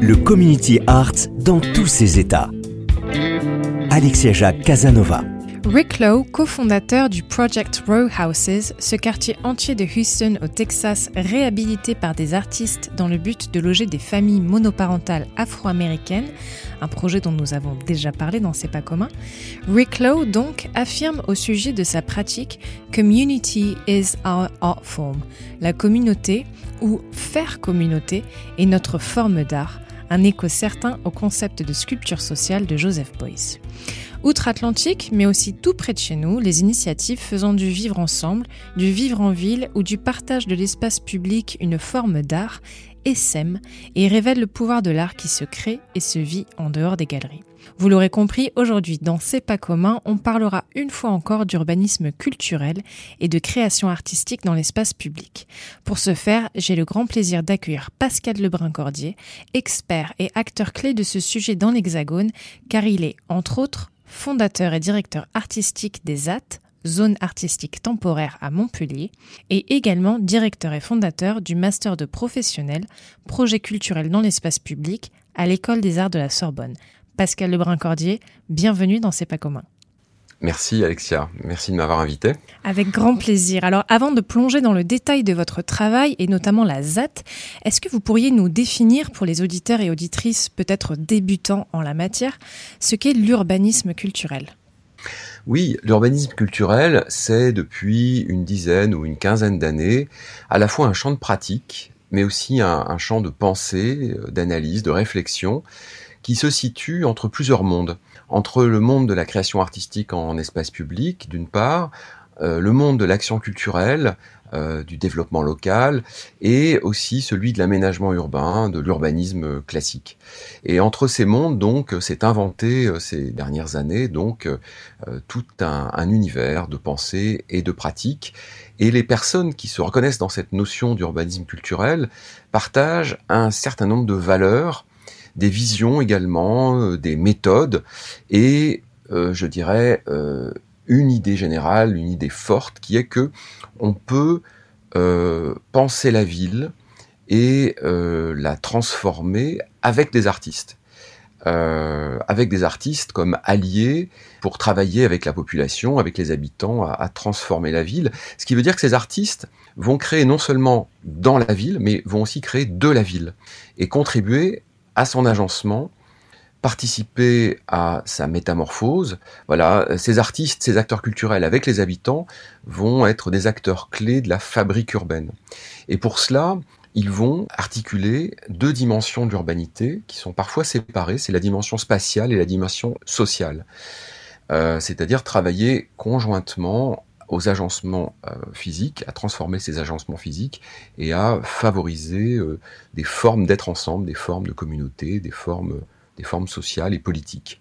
le community art dans tous ses états. Alexia Jacques Casanova. Rick Lowe, cofondateur du Project Row Houses, ce quartier entier de Houston au Texas réhabilité par des artistes dans le but de loger des familles monoparentales afro-américaines, un projet dont nous avons déjà parlé dans C'est pas commun, Rick Lowe donc affirme au sujet de sa pratique Community is our art form. La communauté, ou faire communauté, est notre forme d'art un écho certain au concept de sculpture sociale de Joseph Beuys. Outre-Atlantique, mais aussi tout près de chez nous, les initiatives faisant du vivre ensemble, du vivre en ville ou du partage de l'espace public une forme d'art essaiment et révèlent le pouvoir de l'art qui se crée et se vit en dehors des galeries. Vous l'aurez compris, aujourd'hui dans C'est pas commun, on parlera une fois encore d'urbanisme culturel et de création artistique dans l'espace public. Pour ce faire, j'ai le grand plaisir d'accueillir Pascal Lebrun-Cordier, expert et acteur clé de ce sujet dans l'Hexagone, car il est, entre autres, fondateur et directeur artistique des AT, zone artistique temporaire à Montpellier, et également directeur et fondateur du Master de professionnel, projet culturel dans l'espace public à l'École des Arts de la Sorbonne. Pascal Lebrun-Cordier, bienvenue dans C'est pas commun. Merci Alexia, merci de m'avoir invité. Avec grand plaisir. Alors avant de plonger dans le détail de votre travail et notamment la ZAT, est-ce que vous pourriez nous définir pour les auditeurs et auditrices peut-être débutants en la matière ce qu'est l'urbanisme culturel? Oui, l'urbanisme culturel, c'est depuis une dizaine ou une quinzaine d'années à la fois un champ de pratique, mais aussi un, un champ de pensée, euh, d'analyse, de réflexion, qui se situe entre plusieurs mondes. Entre le monde de la création artistique en espace public, d'une part, euh, le monde de l'action culturelle, euh, du développement local, et aussi celui de l'aménagement urbain, de l'urbanisme classique. Et entre ces mondes, donc, s'est inventé euh, ces dernières années, donc, tout un, un, univers de pensée et de pratique. Et les personnes qui se reconnaissent dans cette notion d'urbanisme culturel partagent un certain nombre de valeurs des visions également, euh, des méthodes et euh, je dirais euh, une idée générale, une idée forte qui est que on peut penser la ville et la transformer avec des artistes. avec des artistes comme alliés pour travailler avec la population, avec les habitants, à, à, transformer la ville. Ce qui veut dire que ces artistes vont créer non seulement dans la ville, mais vont aussi créer de la ville et contribuer à son agencement, participer à sa métamorphose. Voilà, ces artistes, ces acteurs culturels avec les habitants vont être des acteurs clés de la fabrique urbaine. Et pour cela, ils vont articuler deux dimensions d'urbanité qui sont parfois séparées, c'est la dimension spatiale et la dimension sociale. Euh, c'est-à-dire travailler conjointement aux agencements euh, physiques, à transformer ces agencements physiques et à favoriser euh, des formes d'être ensemble, des formes de communauté, des formes, sociales et politiques.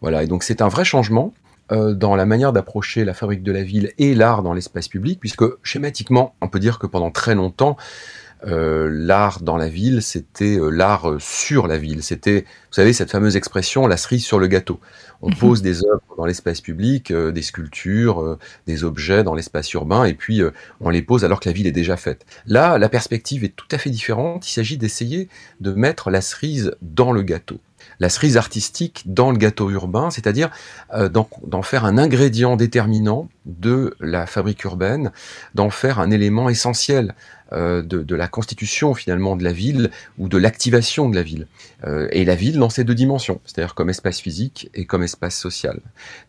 Voilà, et donc c'est un vrai changement euh, dans la manière d'approcher la fabrique de la ville et l'art dans l'espace public, puisque schématiquement, on peut dire que pendant très longtemps, euh, l'art dans la ville, c'était euh, l'art euh, sur la ville. C'était, vous savez, cette fameuse expression, la cerise sur le gâteau. On mhm. pose des œuvres dans l'espace public, des sculptures, des objets dans l'espace urbain, et puis on les pose alors que la ville est déjà faite. Là, la perspective est tout à fait différente. Il s'agit d'essayer de mettre la cerise dans le gâteau la cerise artistique dans le gâteau urbain, c'est-à-dire d'en faire un ingrédient déterminant de la fabrique urbaine, d'en faire un élément essentiel euh, de, la constitution finalement de la ville ou de l'activation de la ville. Euh, et la ville dans ses deux dimensions, c'est-à-dire comme espace physique et comme espace social.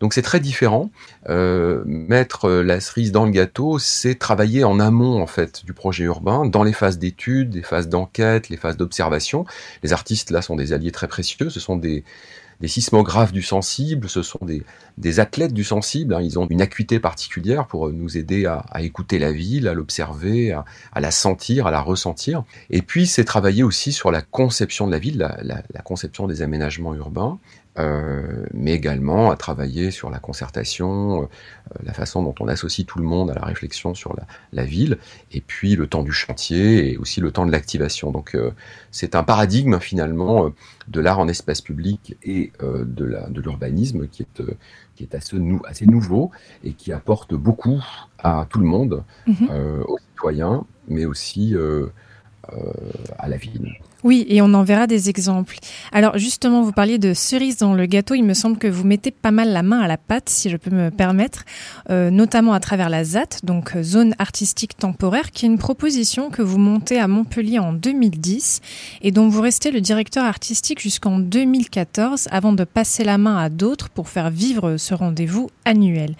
Donc c'est très différent. Euh, mettre la cerise dans le gâteau, c'est travailler en amont en fait du projet urbain, dans les phases d'études, les phases d'enquête, les phases d'observation. Les artistes là sont des alliés très précieux. Ce sont des des sismographes du sensible, ce sont des, athlètes du sensible, hein. ils ont une acuité particulière pour nous aider à, écouter la ville, à l'observer, à, la sentir, à la ressentir. Et puis c'est travailler aussi sur la conception de la ville, la conception des aménagements urbains, euh, mais également à travailler sur la concertation, euh, la façon dont on associe tout le monde à la réflexion sur la, la ville, et puis le temps du chantier et aussi le temps de l'activation. Donc euh, c'est un paradigme finalement de l'art en espace public et de l'urbanisme qui est qui est assez, nou assez, nouveau et qui apporte beaucoup à tout le monde, mhm. aux citoyens, mais aussi à la ville. Oui, et on en verra des exemples. Alors justement, vous parliez de cerise dans le gâteau. Il me semble que vous mettez pas mal la main à la pâte, si je peux me permettre, euh, notamment à travers la ZAT, donc euh, Zone Artistique Temporaire, qui est une proposition que vous montez à Montpellier en 2010 et dont vous restez le directeur artistique jusqu'en 2014 avant de passer la main à d'autres pour faire vivre ce rendez-vous annuel.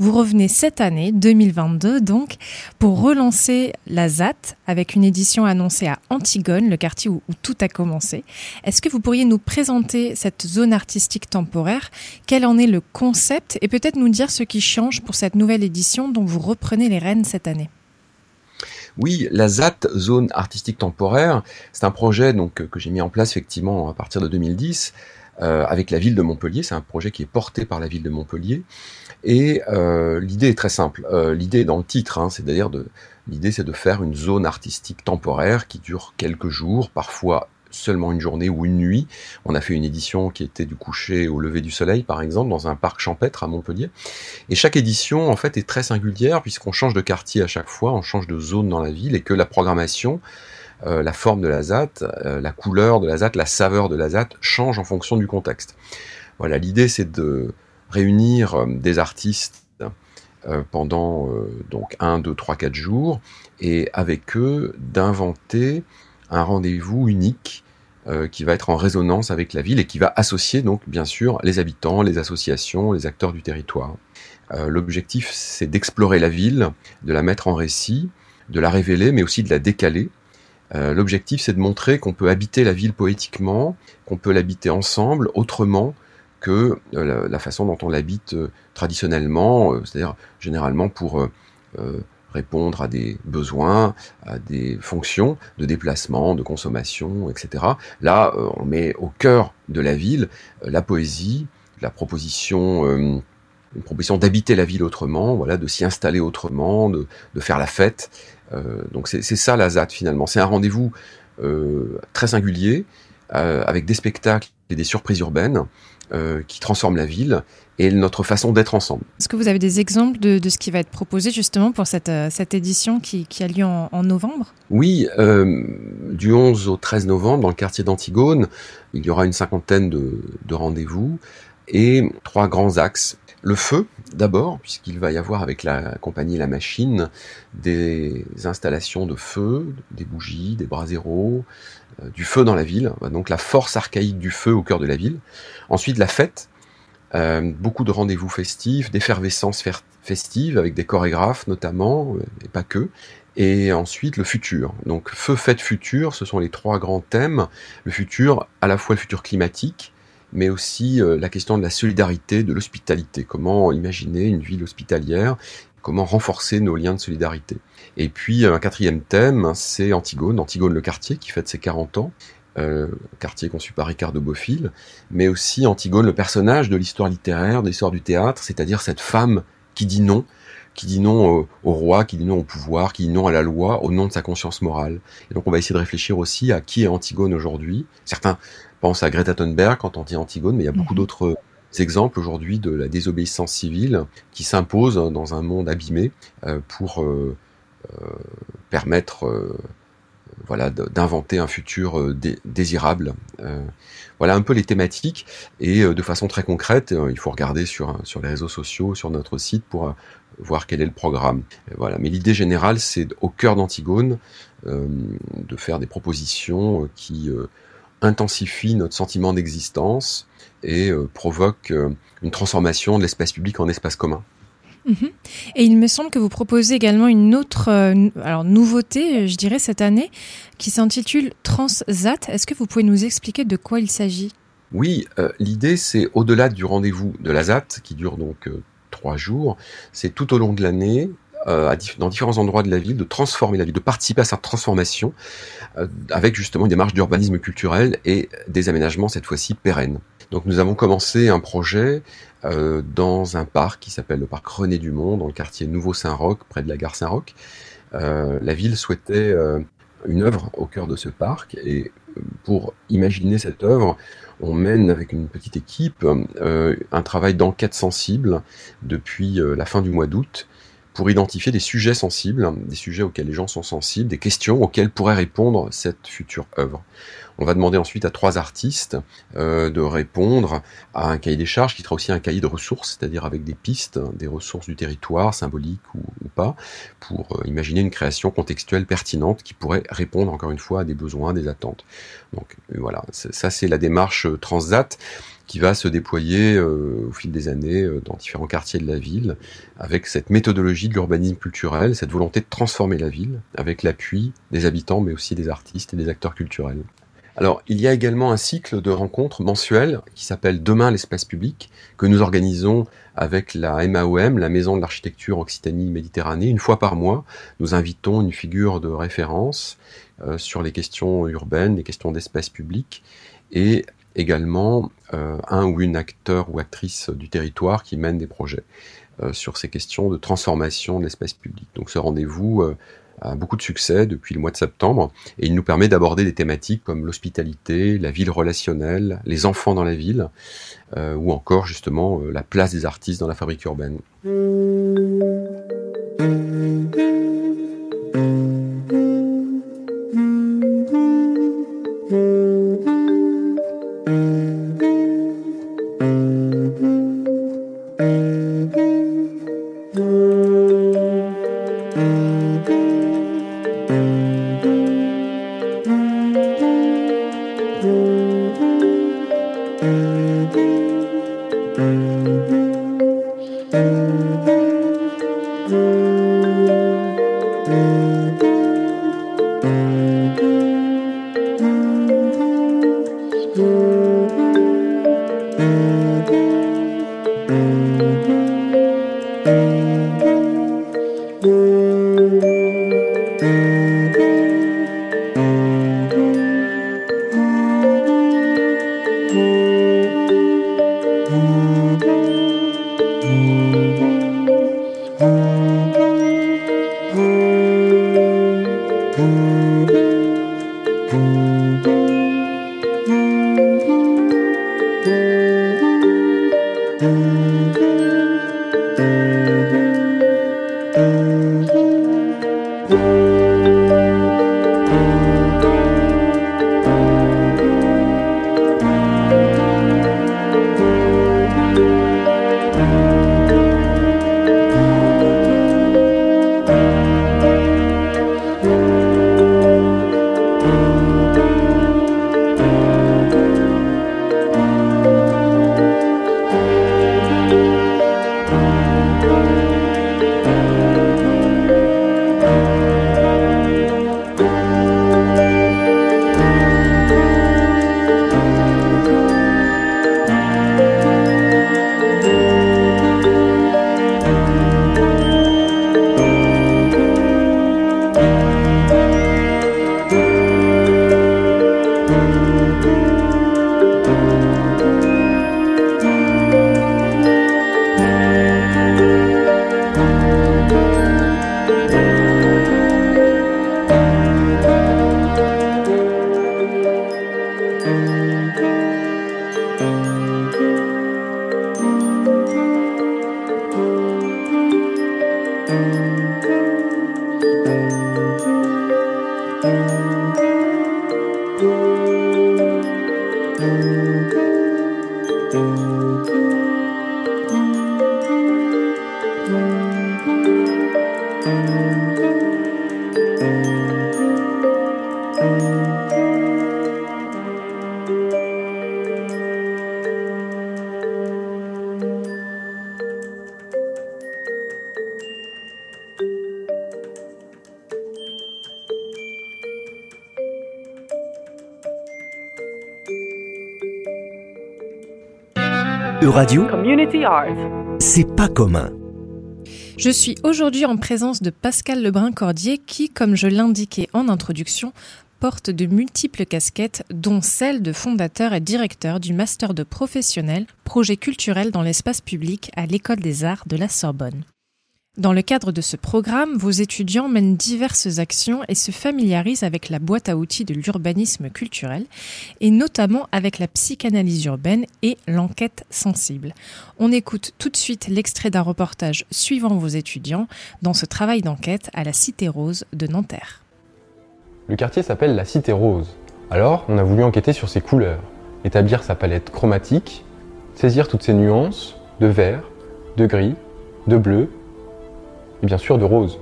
Vous revenez cette année, 2022 donc, pour relancer la ZAT avec une édition annoncée à Antigone, le quartier où où tout a commencé. Est-ce que vous pourriez nous présenter cette zone artistique temporaire? Quel en est le concept? Et peut-être nous dire ce qui change pour cette nouvelle édition dont vous reprenez les rênes cette année oui, la ZAT, zone artistique temporaire, c'est un projet que j'ai mis en place effectivement à partir de 2010 euh, avec la ville de Montpellier. C'est un projet qui est porté par la ville de Montpellier. Et euh, l'idée est très simple. Euh, l'idée est dans le titre, hein, c'est-à-dire de l'idée c'est de faire une zone artistique temporaire qui dure quelques jours, parfois seulement une journée ou une nuit. On a fait une édition qui était du coucher au lever du soleil, par exemple, dans un parc champêtre à Montpellier. Et chaque édition, en fait, est très singulière puisqu'on change de quartier à chaque fois, on change de zone dans la ville et que la programmation euh, la forme de la ZAT, euh, la couleur de la ZAT, la saveur de la ZAT change en fonction du contexte. Voilà, l'idée c'est de réunir euh, des artistes pendant donc 1, 2, 3, 4 jours et avec eux d'inventer un rendez-vous unique qui va être en résonance avec la ville et qui va associer donc bien sûr les habitants, les associations, les acteurs du territoire. L'objectif c'est d'explorer la ville, de la mettre en récit, de la révéler mais aussi de la décaler euh, l'objectif, c'est de montrer qu'on peut habiter la ville poétiquement, qu'on peut l'habiter ensemble, autrement que euh, la, façon dont on l'habite euh, traditionnellement, c'est-à-dire généralement pour répondre à des besoins, à des fonctions de déplacement, de consommation, etc. Là, on met au cœur de la ville la poésie, la proposition une proposition d'habiter la ville autrement, voilà, de s'y installer autrement, de, de, faire la fête, euh, donc c'est ça la ZAT finalement. C'est un rendez-vous euh, très singulier euh, avec des spectacles et des surprises urbaines qui transforment la ville et notre façon d'être ensemble. Est-ce que vous avez des exemples de, ce qui va être proposé justement pour cette, cette édition qui, a lieu en, novembre? Oui, du 11 au 13 novembre, dans le quartier d'Antigone, il y aura une cinquantaine de, de rendez-vous et trois grands axes. Le feu, d'abord, puisqu'il va y avoir avec la compagnie La Machine des installations de feu, des bougies, des braséros, euh, du feu dans la ville, donc la force archaïque du feu au cœur de la ville. Ensuite, la fête, euh, beaucoup de rendez-vous festifs, d'effervescence festive avec des chorégraphes notamment, euh, et pas que. Et ensuite le futur. Donc feu, fête, futur, ce sont les trois grands thèmes. Le futur, à la fois le futur climatique, mais aussi euh, la question de la solidarité, de l'hospitalité. Comment imaginer une ville hospitalière Comment renforcer nos liens de solidarité Et puis un quatrième thème, c'est Antigone, Antigone le quartier qui fête ses 40 ans. Euh, quartier conçu par Ricardo Bofill, mais aussi Antigone, le personnage de l'histoire littéraire, de l'histoire du théâtre, c'est-à-dire cette femme qui dit non, qui dit non au, roi, qui dit non au pouvoir, qui dit non à la loi, au nom de sa conscience morale. Et donc on va essayer de réfléchir aussi à qui est Antigone aujourd'hui. Certains pense à Greta Thunberg quand on dit Antigone, mais il y a beaucoup mhm. d'autres exemples aujourd'hui de la désobéissance civile qui s'impose dans un monde abîmé euh, pour euh, euh, permettre voilà, d'inventer un futur désirable. voilà un peu les thématiques et de façon très concrète, il faut regarder sur sur les réseaux sociaux, sur notre site pour voir quel est le programme. Voilà. Mais l'idée générale, c'est au cœur d'Antigone de faire des propositions qui intensifient notre sentiment d'existence et provoquent une transformation de l'espace public en espace commun. Mhm. Et il me semble que vous proposez également une autre euh, alors, nouveauté, je dirais, cette année, qui s'intitule Transat. Est-ce que vous pouvez nous expliquer de quoi il s'agit? Oui, euh, l'idée, c'est au-delà du rendez-vous de la ZAT, qui dure donc euh, trois jours, c'est tout au long de l'année, dans différents endroits de la ville, de transformer la ville, de participer à sa transformation, avec justement une démarche d'urbanisme culturel et des aménagements, cette fois-ci, pérennes. Donc nous avons commencé un projet euh, dans un parc qui s'appelle le parc René Dumont, dans le quartier Nouveau-Saint-Roch, près de la gare Saint-Roch. Euh, la ville souhaitait euh, une œuvre au cœur de ce parc et pour imaginer cette œuvre, on mène avec une petite équipe un travail d'enquête sensible depuis la fin du mois d'août pour identifier des sujets sensibles, des sujets auxquels les gens sont sensibles, des questions auxquelles pourrait répondre cette future œuvre. On va demander ensuite à trois artistes euh, de répondre à un cahier des charges qui sera aussi un cahier de ressources, c'est-à-dire avec des pistes, des ressources du territoire, symboliques ou, pas, pour euh, imaginer une création contextuelle pertinente qui pourrait répondre encore une fois à des besoins, des attentes. Donc euh, voilà, ça c'est la démarche Transat qui va se déployer au fil des années dans différents quartiers de la ville, avec cette méthodologie de l'urbanisme culturel, cette volonté de transformer la ville, avec l'appui des habitants, mais aussi des artistes et des acteurs culturels. Alors, il y a également un cycle de rencontres mensuelles qui s'appelle Demain l'espace public, que nous organisons avec la MAOM, la Maison de l'Architecture Occitanie-Méditerranée. Une fois par mois, nous invitons une figure de référence euh, sur les questions urbaines, les questions d'espace public, et également euh, un ou une acteur ou actrice du territoire qui mène des projets euh, sur ces questions de transformation de l'espace public. Donc ce rendez-vous a beaucoup de succès depuis le mois de septembre et il nous permet d'aborder des thématiques comme l'hospitalité, la ville relationnelle, les enfants dans la ville euh, ou encore justement euh, la place des artistes dans la fabrique urbaine. Euradio, Community Art. C'est pas commun. Je suis aujourd'hui en présence de Pascal Lebrun-Cordier qui, comme je l'indiquais en introduction, porte de multiples casquettes, dont celle de fondateur et directeur du Master de professionnel, projet culturel dans l'espace public à l'École des Arts de la Sorbonne. Dans le cadre de ce programme, vos étudiants mènent diverses actions et se familiarisent avec la boîte à outils de l'urbanisme culturel, et notamment avec la psychanalyse urbaine et l'enquête sensible. On écoute tout de suite l'extrait d'un reportage suivant vos étudiants dans ce travail d'enquête à la Cité Rose de Nanterre. Le quartier s'appelle la Cité Rose. Alors, on a voulu enquêter sur ses couleurs, établir sa palette chromatique, saisir toutes ses nuances de vert, de gris, de bleu et bien sûr de rose.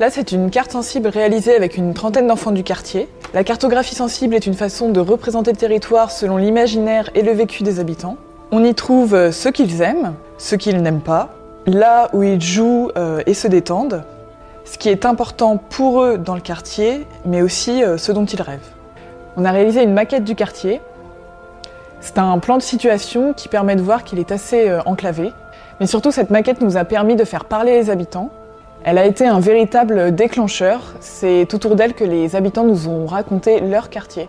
Là, c'est une carte sensible réalisée avec une trentaine d'enfants du quartier. La cartographie sensible est une façon de représenter le territoire selon l'imaginaire et le vécu des habitants. On y trouve euh, ce qu'ils aiment, ce qu'ils n'aiment pas, là où ils jouent euh, et se détendent, ce qui est important pour eux dans le quartier, mais aussi euh, ce dont ils rêvent. On a réalisé une maquette du quartier. C'est un plan de situation qui permet de voir qu'il est assez enclavé. Mais surtout, cette maquette nous a permis de faire parler les habitants, elle a été un véritable déclencheur. C'est autour d'elle que les habitants nous ont raconté leur quartier.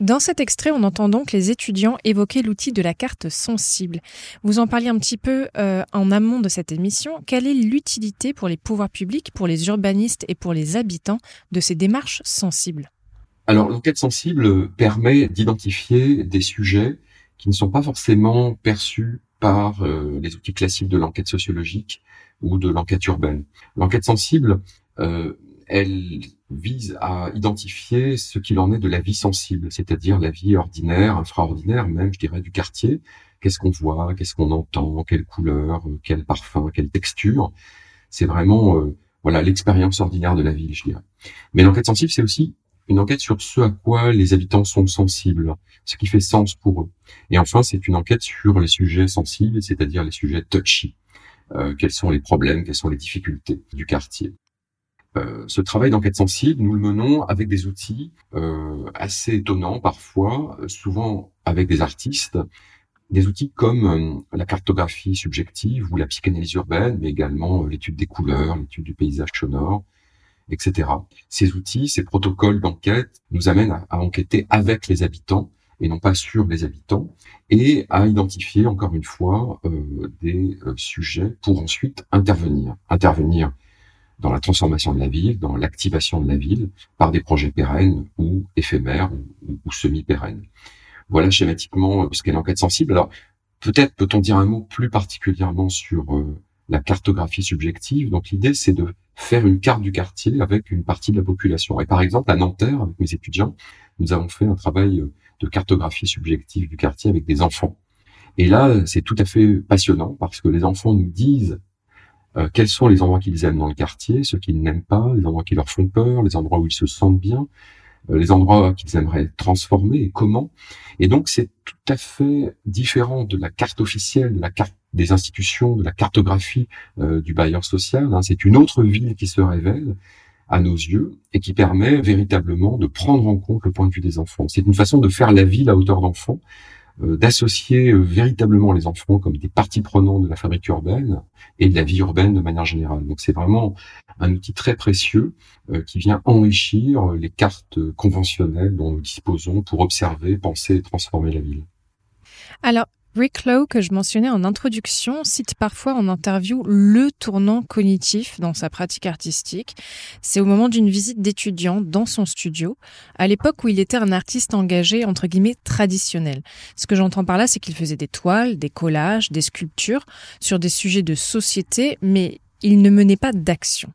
Dans cet extrait, on entend donc les étudiants évoquer l'outil de la carte sensible. Vous en parliez un petit peu euh, en amont de cette émission. Quelle est l'utilité pour les pouvoirs publics, pour les urbanistes et pour les habitants de ces démarches sensibles? Alors, l'enquête sensible permet d'identifier des sujets qui ne sont pas forcément perçus par euh, les outils classiques de l'enquête sociologique ou de l'enquête urbaine. L'enquête sensible, euh, elle vise à identifier ce qu'il en est de la vie sensible, c'est-à-dire la vie ordinaire, infraordinaire même, je dirais, du quartier. Qu'est-ce qu'on voit, qu'est-ce qu'on entend, quelle couleur, quel parfum, quelle texture. C'est vraiment euh, voilà l'expérience ordinaire de la ville, je dirais. Mais l'enquête sensible, c'est aussi une enquête sur ce à quoi les habitants sont sensibles, ce qui fait sens pour eux. Et enfin, c'est une enquête sur les sujets sensibles, c'est-à-dire les sujets touchy. Euh, quels sont les problèmes, quelles sont les difficultés du quartier. Euh, ce travail d'enquête sensible, nous le menons avec des outils euh, assez étonnants parfois, souvent avec des artistes, des outils comme la cartographie subjective ou la psychanalyse urbaine, mais également l'étude des couleurs, l'étude du paysage sonore, etc. Ces outils, ces protocoles d'enquête nous amènent à enquêter avec les habitants et non pas sur les habitants, et à identifier encore une fois euh, des euh, sujets pour ensuite intervenir. Intervenir dans la transformation de la ville, dans l'activation de la ville, par des projets pérennes ou éphémères ou, semi-pérennes. Voilà schématiquement euh, ce qu'est l'enquête sensible. Alors, peut-être peut-on dire un mot plus particulièrement sur la cartographie subjective. Donc l'idée, c'est de faire une carte du quartier avec une partie de la population. Et par exemple, à Nanterre, avec mes étudiants, nous avons fait un travail de cartographie subjective du quartier avec des enfants. Et là, c'est tout à fait passionnant parce que les enfants nous disent euh, quels sont les endroits qu'ils aiment dans le quartier, ceux qu'ils n'aiment pas, les endroits qui leur font peur, les endroits où ils se sentent bien, euh, les endroits qu'ils aimeraient transformer et comment. Et donc, c'est tout à fait différent de la carte officielle, de la carte des institutions, de la cartographie euh, du bailleur social. Hein. C'est une autre ville qui se révèle à nos yeux et qui permet véritablement de prendre en compte le point de vue des enfants. C'est une façon de faire la ville à hauteur d'enfant, euh, d'associer euh, véritablement les enfants comme des parties prenantes de la fabrique urbaine et de la vie urbaine de manière générale. Donc c'est vraiment un outil très précieux euh, qui vient enrichir les cartes conventionnelles dont nous disposons pour observer, penser et transformer la ville. Alors, Rick Lowe, que je mentionnais en introduction, cite parfois en interview le tournant cognitif dans sa pratique artistique. C'est au moment d'une visite d'étudiant dans son studio, à l'époque où il était un artiste engagé, entre guillemets, traditionnel. Ce que j'entends par là, c'est qu'il faisait des toiles, des collages, des sculptures sur des sujets de société, mais il ne menait pas d'action.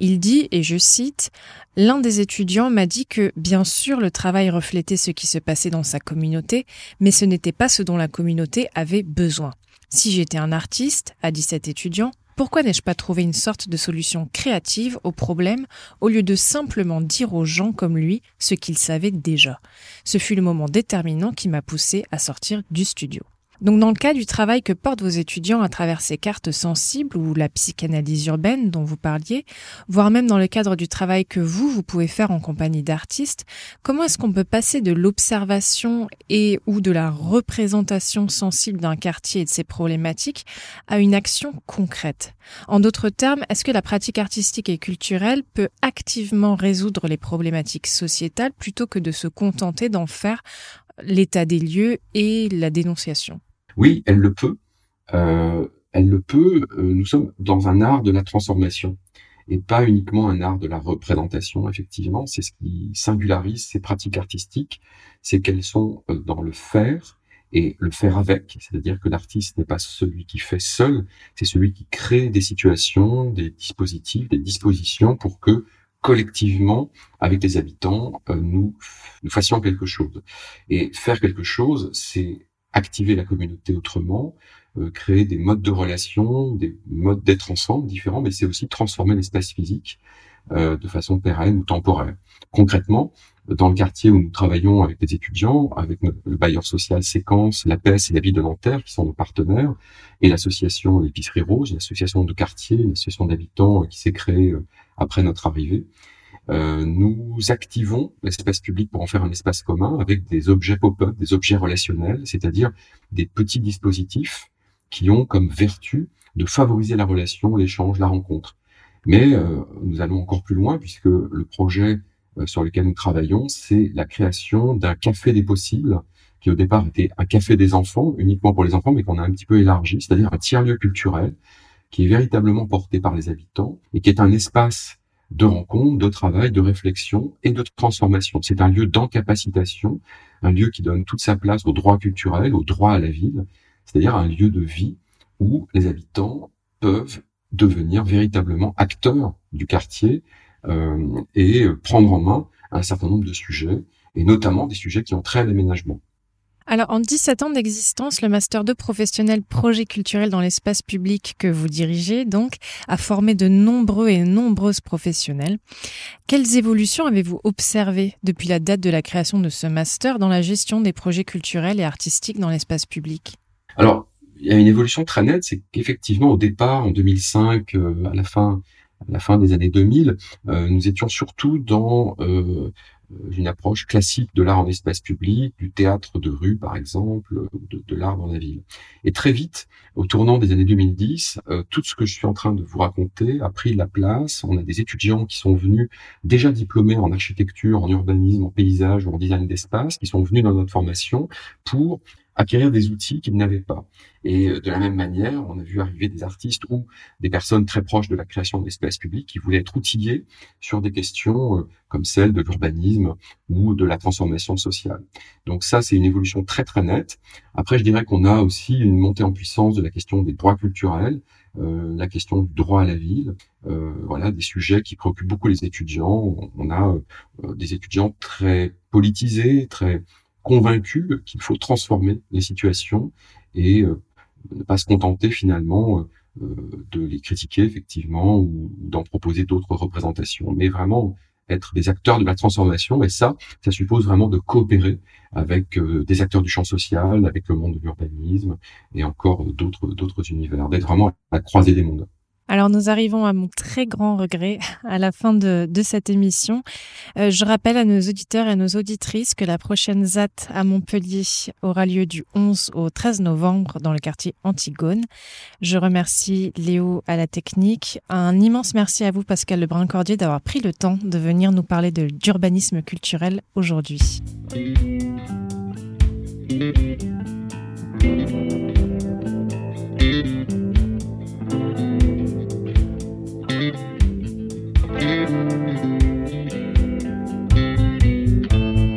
Il dit, et je cite, L'un des étudiants m'a dit que, bien sûr, le travail reflétait ce qui se passait dans sa communauté, mais ce n'était pas ce dont la communauté avait besoin. Si j'étais un artiste, a dit cet étudiant, pourquoi n'ai-je pas trouvé une sorte de solution créative au problème au lieu de simplement dire aux gens comme lui ce qu'ils savaient déjà? Ce fut le moment déterminant qui m'a poussé à sortir du studio. Donc dans le cas du travail que portent vos étudiants à travers ces cartes sensibles ou la psychanalyse urbaine dont vous parliez, voire même dans le cadre du travail que vous, vous pouvez faire en compagnie d'artistes, comment est-ce qu'on peut passer de l'observation et ou de la représentation sensible d'un quartier et de ses problématiques à une action concrète? En d'autres termes, est-ce que la pratique artistique et culturelle peut activement résoudre les problématiques sociétales plutôt que de se contenter d'en faire l'état des lieux et la dénonciation? Oui, elle le peut. Euh, elle le peut. Euh, nous sommes dans un art de la transformation et pas uniquement un art de la représentation, effectivement. C'est ce qui singularise ces pratiques artistiques, c'est qu'elles sont euh, dans le faire et le faire avec. C'est-à-dire que l'artiste n'est pas celui qui fait seul, c'est celui qui crée des situations, des dispositifs, des dispositions pour que collectivement, avec les habitants, euh, nous, nous fassions quelque chose. Et faire quelque chose, c'est activer la communauté autrement, euh, créer des modes de relation, des modes d'être ensemble différents, mais c'est aussi transformer l'espace physique euh, de façon pérenne ou temporaire. Concrètement, dans le quartier où nous travaillons avec des étudiants, avec le bailleur social Séquence, la PES et la ville de Nanterre, qui sont nos partenaires, et l'association L'épicerie Rose, une association de quartier, une association d'habitants qui s'est créée après notre arrivée. Euh, nous activons l'espace public pour en faire un espace commun avec des objets pop-up, des objets relationnels, c'est-à-dire des petits dispositifs qui ont comme vertu de favoriser la relation, l'échange, la rencontre. Mais euh, nous allons encore plus loin puisque le projet euh, sur lequel nous travaillons, c'est la création d'un café des possibles qui au départ était un café des enfants, uniquement pour les enfants, mais qu'on a un petit peu élargi, c'est-à-dire un tiers-lieu culturel qui est véritablement porté par les habitants et qui est un espace de rencontre, de travail, de réflexion et de transformation. C'est un lieu d'encapacitation, un lieu qui donne toute sa place au droit culturel, au droit à la ville, c'est-à-dire un lieu de vie où les habitants peuvent devenir véritablement acteurs du quartier euh, et prendre en main un certain nombre de sujets, et notamment des sujets qui ont trait à l'aménagement. Alors, en 17 ans d'existence, le Master 2 professionnel projet culturel dans l'espace public que vous dirigez, donc, a formé de nombreux et nombreuses professionnels. Quelles évolutions avez-vous observées depuis la date de la création de ce Master dans la gestion des projets culturels et artistiques dans l'espace public? Alors, il y a une évolution très nette, c'est qu'effectivement, au départ, en 2005, euh, à la fin à la fin des années 2000, euh, nous étions surtout dans euh, une approche classique de l'art en espace public, du théâtre de rue par exemple, de, de l'art dans la ville. Et très vite, au tournant des années 2010, euh, tout ce que je suis en train de vous raconter a pris la place. On a des étudiants qui sont venus déjà diplômés en architecture, en urbanisme, en paysage ou en design d'espace, qui sont venus dans notre formation pour acquérir des outils qu'ils n'avaient pas. Et euh, de la même manière, on a vu arriver des artistes ou des personnes très proches de la création d'espaces publics qui voulaient être outillés sur des questions euh, comme celle de l'urbanisme ou de la transformation sociale. Donc ça, c'est une évolution très très nette. Après, je dirais qu'on a aussi une montée en puissance de la question des droits culturels, euh, la question du droit à la ville, euh, voilà, des sujets qui préoccupent beaucoup les étudiants. On a euh, des étudiants très politisés, très convaincu qu'il faut transformer les situations et euh, ne pas se contenter finalement euh, euh, de les critiquer effectivement ou d'en proposer d'autres représentations, mais vraiment être des acteurs de la transformation. Et ça, ça suppose vraiment de coopérer avec des acteurs du champ social, avec le monde de l'urbanisme et encore d'autres d'autres univers, d'être vraiment à la croisée des mondes. Alors nous arrivons à mon très grand regret à la fin de, cette émission. Euh, je rappelle à nos auditeurs et à nos auditrices que la prochaine ZAT à Montpellier aura lieu du 11 au 13 novembre dans le quartier Antigone. Je remercie Léo à la technique. Un immense merci à vous Pascal Lebrun-Cordier d'avoir pris le temps de venir nous parler d'urbanisme culturel aujourd'hui.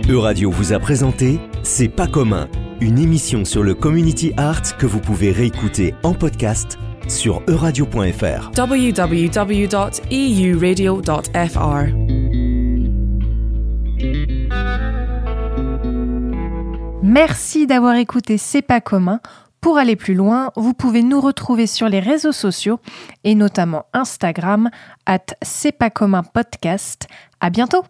Euradio vous a présenté C'est pas commun, une émission sur le community art que vous pouvez réécouter en podcast sur euradio.fr. www.euradio.fr Merci d'avoir écouté C'est pas commun. Pour aller plus loin, vous pouvez nous retrouver sur les réseaux sociaux et notamment Instagram at C'est pas commun podcast. À bientôt!